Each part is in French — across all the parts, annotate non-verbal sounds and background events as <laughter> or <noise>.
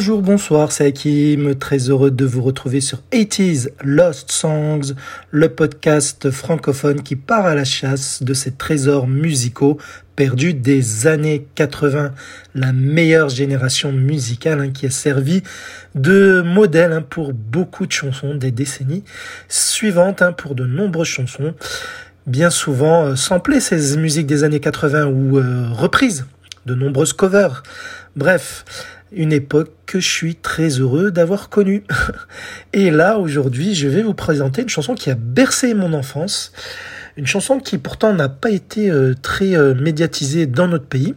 Bonjour, bonsoir, c'est Hakim, très heureux de vous retrouver sur 80s Lost Songs, le podcast francophone qui part à la chasse de ces trésors musicaux perdus des années 80, la meilleure génération musicale hein, qui a servi de modèle hein, pour beaucoup de chansons des décennies suivantes, hein, pour de nombreuses chansons, bien souvent euh, samplées ces musiques des années 80 ou euh, reprises, de nombreuses covers. Bref, une époque que je suis très heureux d'avoir connue. <laughs> Et là, aujourd'hui, je vais vous présenter une chanson qui a bercé mon enfance, une chanson qui pourtant n'a pas été euh, très euh, médiatisée dans notre pays.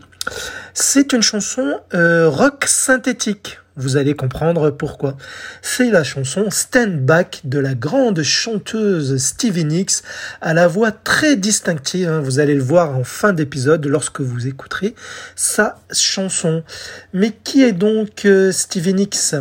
C'est une chanson euh, rock synthétique. Vous allez comprendre pourquoi. C'est la chanson Stand Back de la grande chanteuse Stevie Nicks à la voix très distinctive. hein. Vous allez le voir en fin d'épisode lorsque vous écouterez sa chanson. Mais qui est donc euh, Stevie Nicks?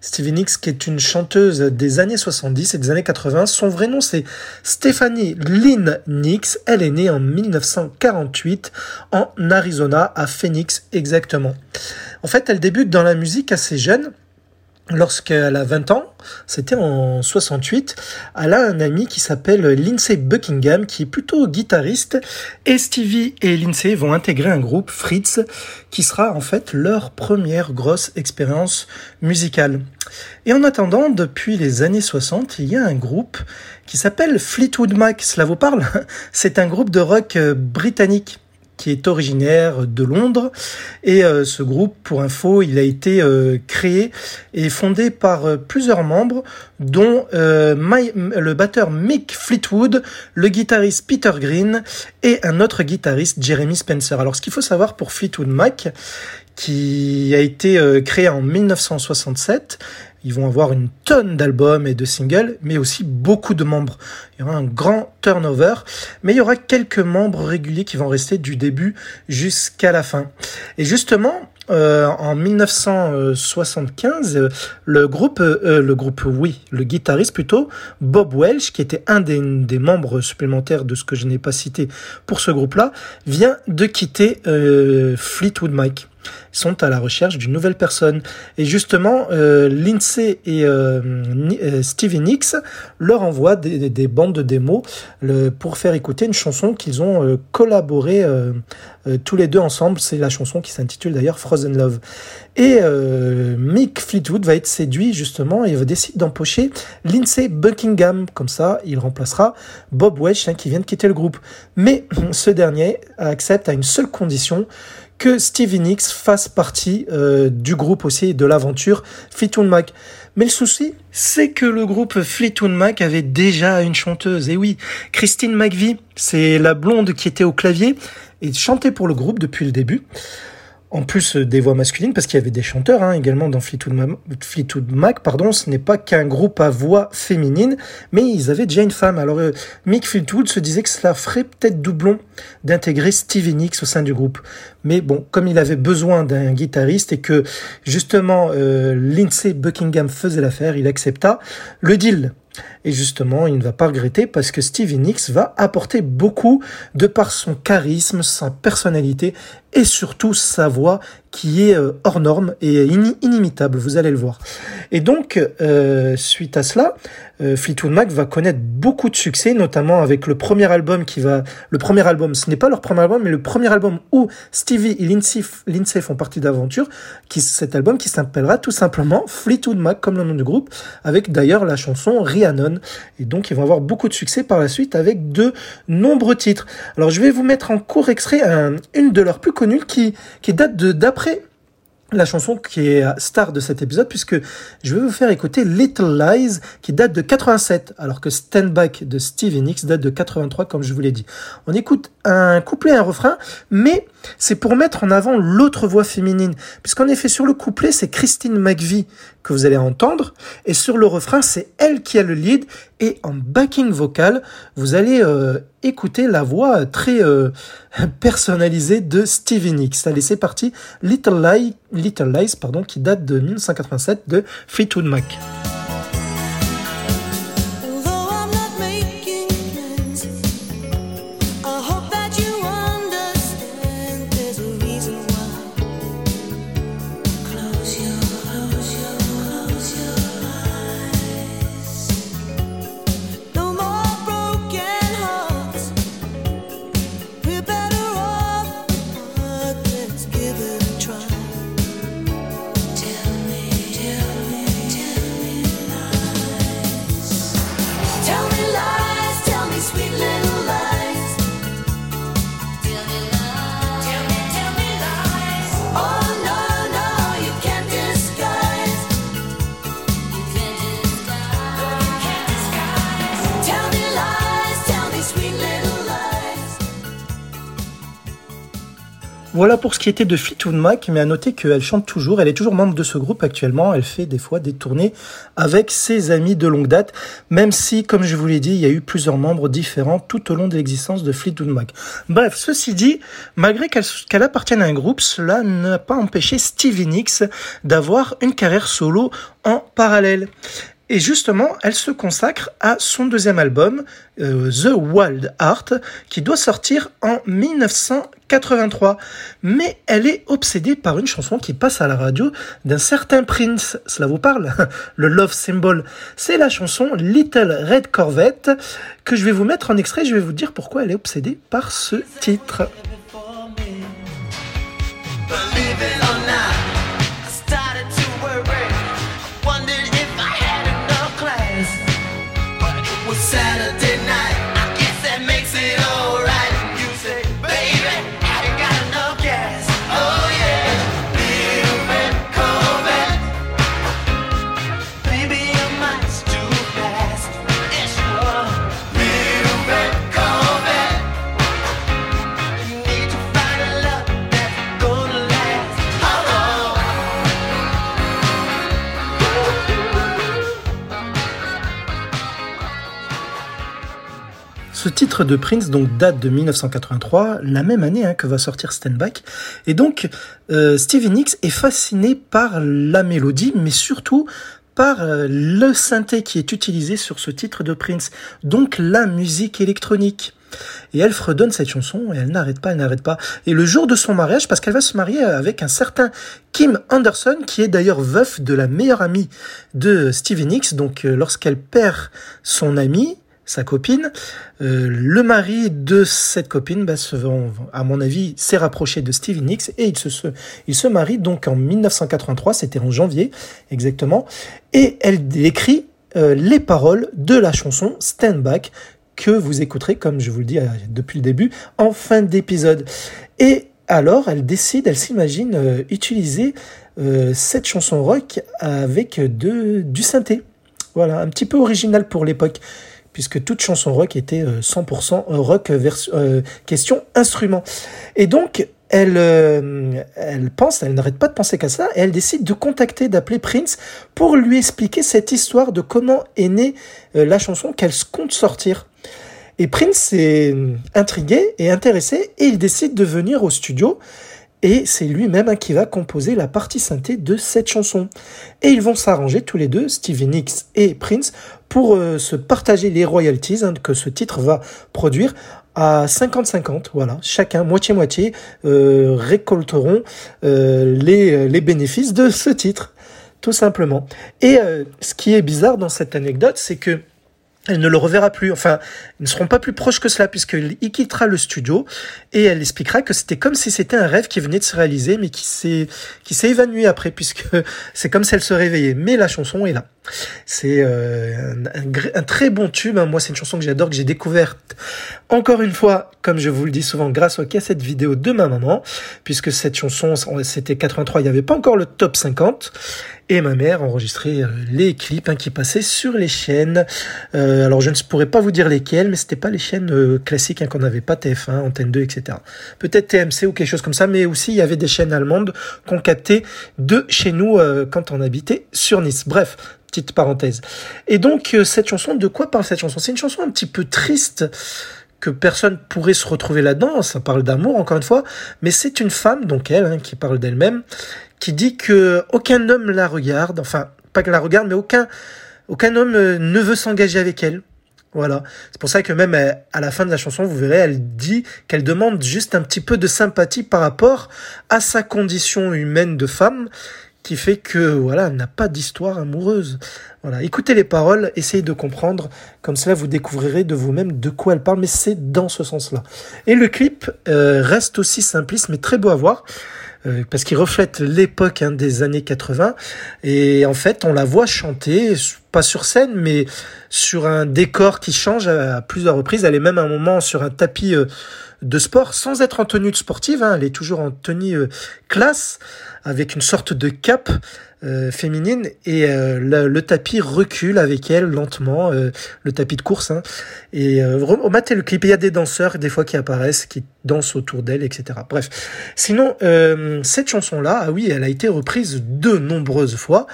Stevie Nicks qui est une chanteuse des années 70 et des années 80. Son vrai nom c'est Stephanie Lynn Nicks. Elle est née en 1948 en Arizona, à Phoenix exactement. En fait, elle débute dans la musique assez jeune. Lorsqu'elle a 20 ans, c'était en 68, elle a un ami qui s'appelle Lindsay Buckingham, qui est plutôt guitariste, et Stevie et Lindsay vont intégrer un groupe, Fritz, qui sera en fait leur première grosse expérience musicale. Et en attendant, depuis les années 60, il y a un groupe qui s'appelle Fleetwood Mac. Cela vous parle? <laughs> C'est un groupe de rock euh, britannique qui est originaire de Londres. Et euh, ce groupe, pour info, il a été euh, créé et fondé par euh, plusieurs membres, dont le batteur Mick Fleetwood, le guitariste Peter Green et un autre guitariste, Jeremy Spencer. Alors, ce qu'il faut savoir pour Fleetwood Mac, qui a été créé en 1967, ils vont avoir une tonne d'albums et de singles, mais aussi beaucoup de membres. Il y aura un grand turnover, mais il y aura quelques membres réguliers qui vont rester du début jusqu'à la fin. Et justement, euh, en 1975, euh, le groupe, euh, le groupe, oui, le guitariste plutôt, Bob Welch, qui était un des, des membres supplémentaires de ce que je n'ai pas cité pour ce groupe-là, vient de quitter euh, Fleetwood Mac sont à la recherche d'une nouvelle personne. Et justement, euh, Lindsay et euh, euh, Stevie Nicks leur envoient des, des- des bandes de démos pour faire écouter une chanson qu'ils ont euh, collaboré euh, tous les deux ensemble. C'est la chanson qui s'intitule d'ailleurs Frozen Love. Et Mick Fleetwood va être séduit justement et va décider d'empocher Lindsay Buckingham. Comme ça, il remplacera Bob Welch hein, qui vient de quitter le groupe. Mais ce dernier accepte à une seule condition que Stevie Nicks fasse partie euh, du groupe aussi de l'aventure Fleetwood Mac. Mais le souci, c'est que le groupe Fleetwood Mac avait déjà une chanteuse. Et oui, Christine McVie, c'est la blonde qui était au clavier et chantait pour le groupe depuis le début. En plus euh, des voix masculines, parce qu'il y avait des chanteurs hein, également dans Fleetwood, Ma- Fleetwood Mac. Pardon, ce n'est pas qu'un groupe à voix féminine, mais ils avaient déjà une femme. Alors euh, Mick Fleetwood se disait que cela ferait peut-être doublon d'intégrer Stevie Nicks au sein du groupe. Mais bon, comme il avait besoin d'un guitariste et que justement euh, Lindsay Buckingham faisait l'affaire, il accepta le deal. Et justement, il ne va pas regretter parce que Stevie Nicks va apporter beaucoup de par son charisme, sa personnalité et surtout sa voix qui est euh, hors norme et ini- inimitable, vous allez le voir. Et donc, euh, suite à cela, euh, Fleetwood Mac va connaître beaucoup de succès, notamment avec le premier album qui va... Le premier album, ce n'est pas leur premier album, mais le premier album où Stevie et Lindsay, Lindsay font partie d'aventure, qui cet album qui s'appellera tout simplement Fleetwood Mac, comme le nom du groupe, avec d'ailleurs la chanson Rhiannon. Et donc, ils vont avoir beaucoup de succès par la suite avec de nombreux titres. Alors, je vais vous mettre en court extrait un- une de leurs plus connues qui, qui date de d'après la chanson qui est star de cet épisode puisque je vais vous faire écouter Little Lies qui date de 87 alors que Stand Back de Stevie Nicks date de 83 comme je vous l'ai dit. On écoute un couplet et un refrain mais c'est pour mettre en avant l'autre voix féminine puisqu'en effet sur le couplet c'est Christine McVie que vous allez entendre et sur le refrain c'est elle qui a le lead et en backing vocal vous allez euh, écouter la voix très euh, <laughs> personnalisée de Stevie Nicks. Allez, c'est parti. Little, Lie, Little Lies, pardon, qui date de 1987 de Fleetwood Mac. Voilà pour ce qui était de Fleetwood Mac, mais à noter qu'elle chante toujours, elle est toujours membre de ce groupe actuellement, elle fait des fois des tournées avec ses amis de longue date, même si, comme je vous l'ai dit, il y a eu plusieurs membres différents tout au long de l'existence de Fleetwood Mac. Bref, ceci dit, malgré qu'elle appartienne à un groupe, cela n'a pas empêché Stevie Nicks d'avoir une carrière solo en parallèle. Et justement, elle se consacre à son deuxième album, euh, The Wild Heart, qui doit sortir en 1983. Mais elle est obsédée par une chanson qui passe à la radio d'un certain Prince. Cela vous parle <laughs> Le Love Symbol. C'est la chanson Little Red Corvette que je vais vous mettre en extrait. Je vais vous dire pourquoi elle est obsédée par ce titre. De Prince donc date de 1983, la même année hein, que va sortir Stand. Et donc euh, Stevie Nicks est fasciné par la mélodie, mais surtout par euh, le synthé qui est utilisé sur ce titre de Prince, donc la musique électronique. Et elle fredonne cette chanson et elle n'arrête pas, elle n'arrête pas. Et le jour de son mariage, parce qu'elle va se marier avec un certain Kim Anderson, qui est d'ailleurs veuf de la meilleure amie de Stevie Nicks, donc euh, lorsqu'elle perd son ami, sa copine. Euh, le mari de cette copine, bah, se, à mon avis, s'est rapproché de Stevie Nicks et il se, se, il se marie donc en 1983, c'était en janvier exactement, et elle écrit euh, les paroles de la chanson Stand Back que vous écouterez, comme je vous le dis euh, depuis le début, en fin d'épisode. Et alors, elle décide, elle s'imagine utiliser cette chanson rock avec de, du synthé. Voilà, un petit peu original pour l'époque puisque toute chanson rock était 100% euh, rock euh, question instrument. Et donc, elle, euh, elle pense, elle n'arrête pas de penser qu'à ça, et elle décide de contacter, d'appeler Prince pour lui expliquer cette histoire de comment est née la chanson qu'elle compte sortir. Et Prince est intrigué et intéressé, et il décide de venir au studio et c'est lui-même hein, qui va composer la partie synthé de cette chanson. Et ils vont s'arranger tous les deux, Stevie Nicks et Prince, pour euh, se partager les royalties hein, que ce titre va produire à 50-50, voilà, chacun, moitié-moitié, euh, récolteront euh, les, les bénéfices de ce titre, tout simplement. Et ce qui est bizarre dans cette anecdote, c'est que elle ne le reverra plus. Enfin, ils ne seront pas plus proches que cela puisqu'il quittera le studio et elle expliquera que c'était comme si c'était un rêve qui venait de se réaliser mais qui s'est qui s'est évanoui après puisque <laughs> c'est comme si elle se réveillait. Mais la chanson est là. C'est euh, un, très bon tube. Hein. Moi, c'est une chanson que j'adore, que j'ai découverte encore une fois, comme je vous le dis souvent, grâce aux cassettes vidéo de ma maman, puisque cette chanson, c'était 83, il n'y avait pas encore le top 50, et ma mère enregistrait euh, les clips hein, qui passaient sur les chaînes. Euh, alors, je ne pourrais pas vous dire lesquelles, mais c'était pas les chaînes classiques hein, qu'on n'avait pas TF1, Antenne 2, etc. Peut-être TMC ou quelque chose comme ça, mais aussi il y avait des chaînes allemandes qu'on captait de chez nous quand on habitait sur Nice. Bref, Petite parenthèse. Et donc, euh, cette chanson, de quoi parle cette chanson? C'est une chanson un petit peu triste que personne pourrait se retrouver là-dedans. Ça parle d'amour, encore une fois. Mais c'est une femme, donc elle, hein, qui parle d'elle-même, qui dit que aucun homme la regarde. Enfin, pas qu'elle la regarde, mais aucun, aucun homme euh, ne veut s'engager avec elle. Voilà. C'est pour ça que même euh, à la fin de la chanson, vous verrez, elle dit qu'elle demande juste un petit peu de sympathie par rapport à sa condition humaine de femme qui fait que voilà, n'a pas d'histoire amoureuse. Voilà, écoutez les paroles, essayez de comprendre, comme cela vous découvrirez de vous-même de quoi elle parle, mais c'est dans ce sens-là. Et le clip euh, reste aussi simpliste, mais très beau à voir. Euh, parce qu'il reflète l'époque hein, des années 80 et en fait on la voit chanter pas sur scène mais sur un décor qui change à, plusieurs reprises elle est même un moment sur un tapis euh, de sport sans être en tenue de sportive hein, elle est toujours en tenue classe avec une sorte de cape euh, féminine et euh, le, tapis recule avec elle lentement, euh, le tapis de course. Hein. Et euh, rematez le clip. Il y a des danseurs des fois qui apparaissent, qui dansent autour d'elle, etc. Bref. Sinon, euh, cette chanson-là, ah oui, elle a été reprise de nombreuses fois,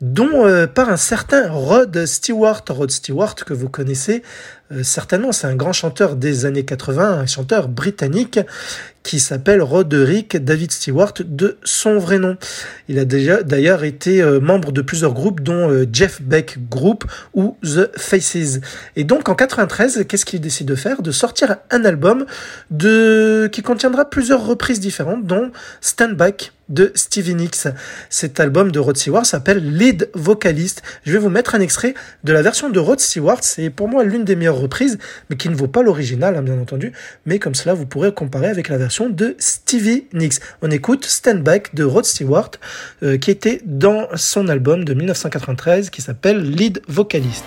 dont euh, par un certain Rod Stewart. Rod Stewart que vous connaissez euh, certainement, c'est un grand chanteur des années 80, un chanteur britannique qui s'appelle Roderick David Stewart de son vrai nom. Il a déjà d'ailleurs été euh, membre de plusieurs groupes dont euh, Jeff Beck Group ou The Faces. Et donc en 93, qu'est-ce qu'il décide de faire? De sortir un album qui contiendra plusieurs reprises différentes dont Stand Back de Stevie Nicks. Cet album de Rod Stewart s'appelle Lead Vocalist. Je vais vous mettre un extrait de la version de Rod Stewart. C'est pour moi l'une des meilleures reprises, mais qui ne vaut pas l'original, hein, bien entendu. Mais comme cela, vous pourrez comparer avec la version de Stevie Nicks. On écoute Stand Back de Rod Stewart, euh, qui était dans son album de 1993 qui s'appelle Lead Vocalist.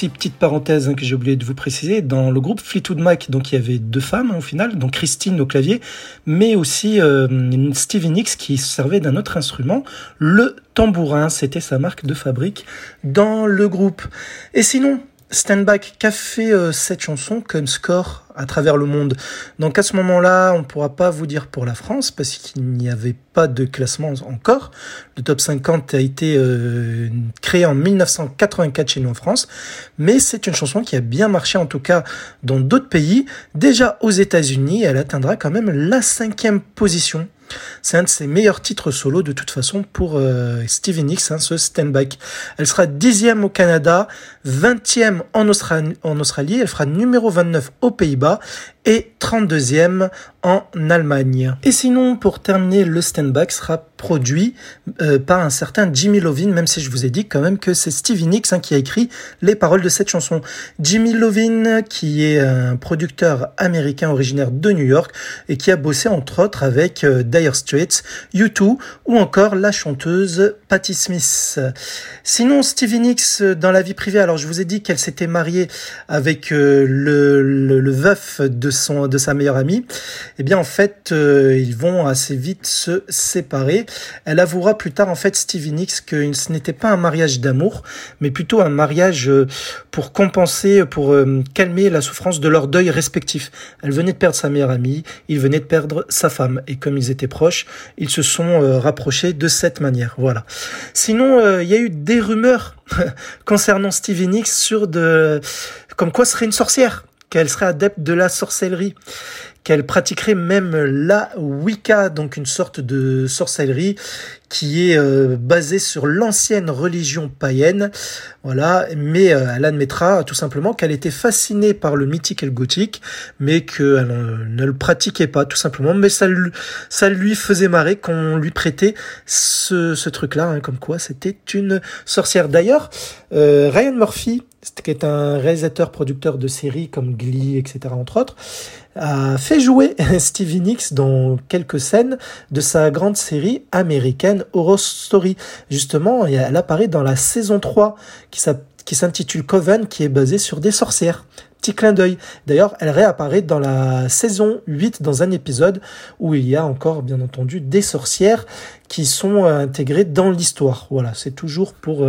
Aussi petite parenthèse hein, que j'ai oublié de vous préciser, dans le groupe Fleetwood Mac, donc il y avait deux femmes au final, donc Christine au clavier, mais aussi euh, Stevie Nicks qui servait d'un autre instrument, le tambourin, c'était sa marque de fabrique dans le groupe. Et sinon, Stand Back, qu'a fait euh, cette chanson comme score à travers le monde Donc à ce moment-là, on ne pourra pas vous dire pour la France parce qu'il n'y avait pas de classement encore. Le top 50 a été euh, créé en 1984 chez nous en France, mais c'est une chanson qui a bien marché en tout cas dans d'autres pays. Déjà aux États-Unis, elle atteindra quand même la cinquième position c'est un de ses meilleurs titres solo de toute façon pour euh, Stevie Nicks, hein, ce Stand Back. Elle sera dixième au Canada, 20e en Australie, en Australie, elle fera numéro 29 aux Pays-Bas et 32e en Allemagne. Et sinon, pour terminer, le Stand Back sera produit euh, par un certain Jimmy Lovin, même si je vous ai dit quand même que c'est Stevie Nicks hein, qui a écrit les paroles de cette chanson. Jimmy Lovin, qui est un producteur américain originaire de New York et qui a bossé entre autres avec euh, Dire Straits, U2 ou encore la chanteuse Patti Smith. Sinon, Stevie Nicks, dans la vie privée, alors je vous ai dit qu'elle s'était mariée avec euh, le, le, veuf de, son, de sa meilleure amie. Eh bien, en fait, euh, ils vont assez vite se séparer. Elle avouera plus tard, en fait, Stevie Nicks, que ce n'était pas un mariage d'amour, mais plutôt un mariage euh, pour compenser, pour calmer la souffrance de leur deuil respectif. Elle venait de perdre sa meilleure amie, il venait de perdre sa femme. Et comme ils étaient proches, ils se sont rapprochés de cette manière. Voilà. Sinon, il y a eu des rumeurs <laughs> concernant Stevie Nicks sur de, comme quoi serait une sorcière, qu'elle serait adepte de la sorcellerie qu'elle pratiquerait même la Wicca, donc une sorte de sorcellerie qui est euh, basée sur l'ancienne religion païenne. Voilà, mais euh, elle admettra tout simplement qu'elle était fascinée par le mythique et le gothique, mais qu'elle ne le pratiquait pas tout simplement. Mais ça, lui faisait marrer qu'on lui prêtait ce, truc-là, hein, comme quoi c'était une sorcière. D'ailleurs, euh, Ryan Murphy, qui est un réalisateur, producteur de séries comme Glee, etc., entre autres, a fait jouer <laughs> Stevie Nicks dans quelques scènes de sa grande série américaine Horror Story. Justement, elle apparaît dans la saison 3 qui s'intitule Coven, qui est basée sur des sorcières. Petit clin d'œil. D'ailleurs, elle réapparaît dans la saison 8 dans un épisode où il y a encore, bien entendu, des sorcières qui sont intégrés dans l'histoire. Voilà, c'est toujours pour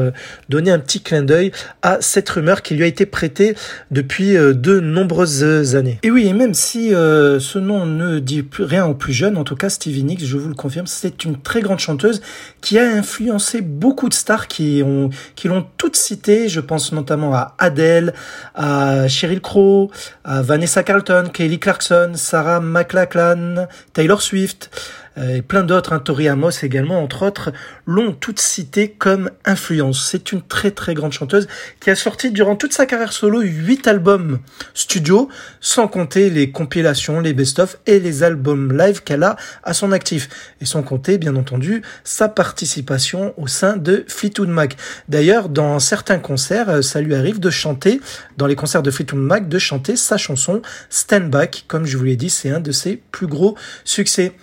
donner un petit clin d'œil à cette rumeur qui lui a été prêtée depuis de nombreuses années. Et oui, et même si ce nom ne dit plus rien aux plus jeunes, en tout cas Stevie Nicks, je vous le confirme, c'est une très grande chanteuse qui a influencé beaucoup de stars qui ont qui l'ont toutes citées. Je pense notamment à Adele, à Sheryl Crow, à Vanessa Carlton, Kelly Clarkson, Sarah McLachlan, Taylor Swift. Euh, et plein d'autres, hein, Tori Amos également, entre autres, l'ont toutes citée comme influence. C'est une très très grande chanteuse qui a sorti durant toute sa carrière solo huit albums studio, sans compter les compilations, les best-of et les albums live qu'elle a à son actif. Et sans compter, bien entendu, sa participation au sein de Fleetwood Mac. D'ailleurs, dans certains concerts, euh, ça lui arrive de chanter, dans les concerts de Fleetwood Mac, de chanter sa chanson Stand Back. Comme je vous l'ai dit, c'est un de ses plus gros succès.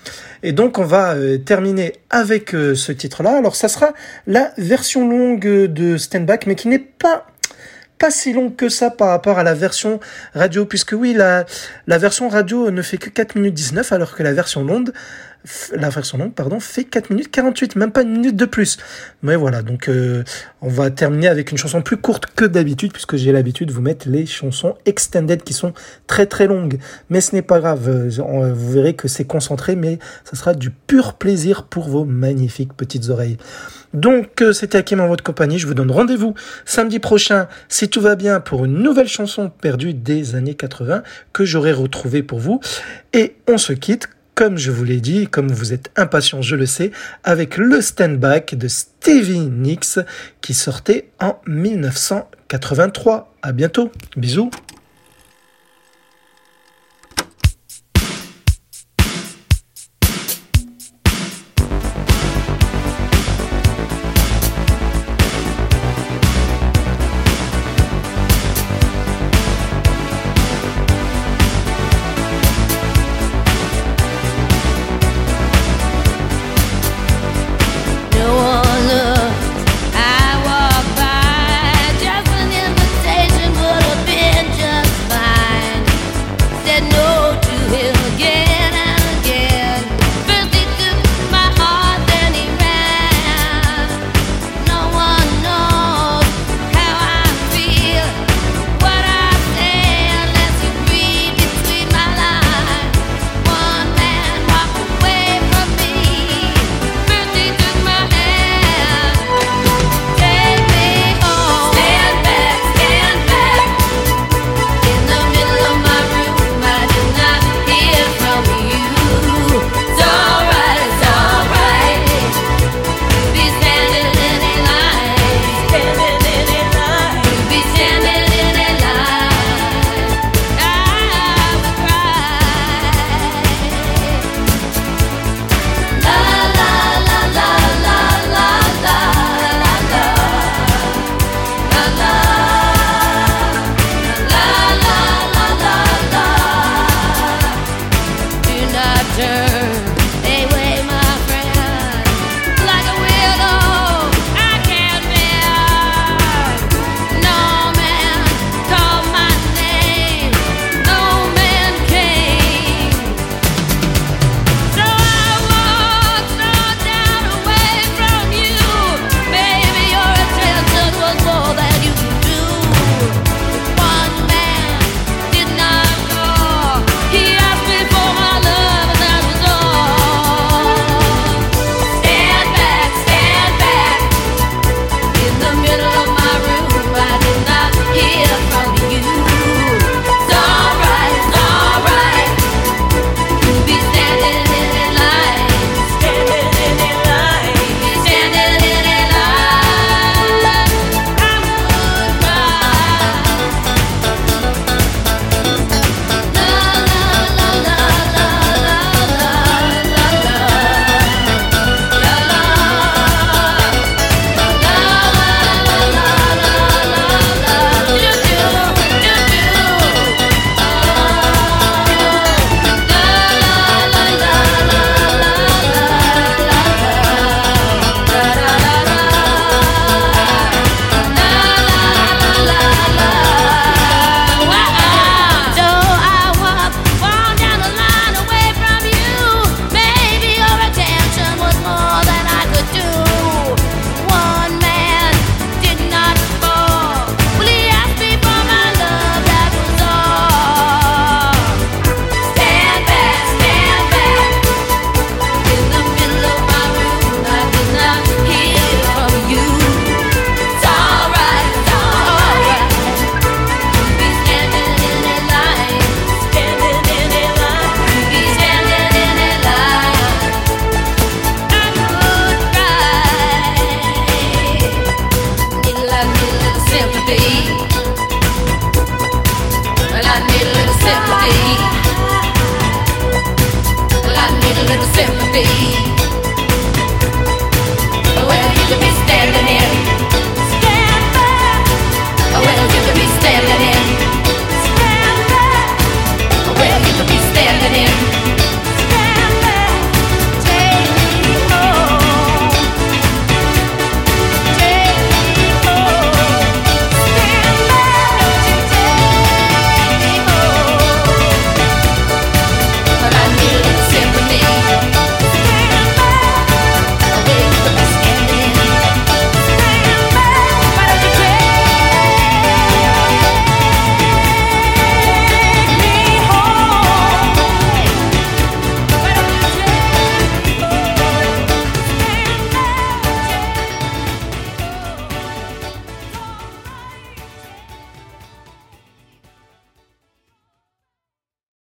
Et donc on va euh, terminer avec euh, ce titre-là. Alors ça sera la version longue de Stand Back, mais qui n'est pas pas si longue que ça par rapport à la version radio, puisque oui, la, la version radio ne fait que 4 minutes 19, alors que la version longue, la version longue, pardon, fait 4 minutes 48, même pas une minute de plus. Mais voilà, donc euh, on va terminer avec une chanson plus courte que d'habitude, puisque j'ai l'habitude de vous mettre les chansons extended qui sont très très longues. Mais ce n'est pas grave, euh, euh, vous verrez que c'est concentré, mais ça sera du pur plaisir pour vos magnifiques petites oreilles. Donc c'était Hakim en votre compagnie, je vous donne rendez-vous samedi prochain, si tout va bien, pour une nouvelle chanson perdue des années 80 que j'aurai retrouvée pour vous. Et on se quitte comme je vous l'ai dit, comme vous êtes impatient, je le sais, avec le stand-back de Stevie Nicks qui sortait en 1983. À bientôt. Bisous.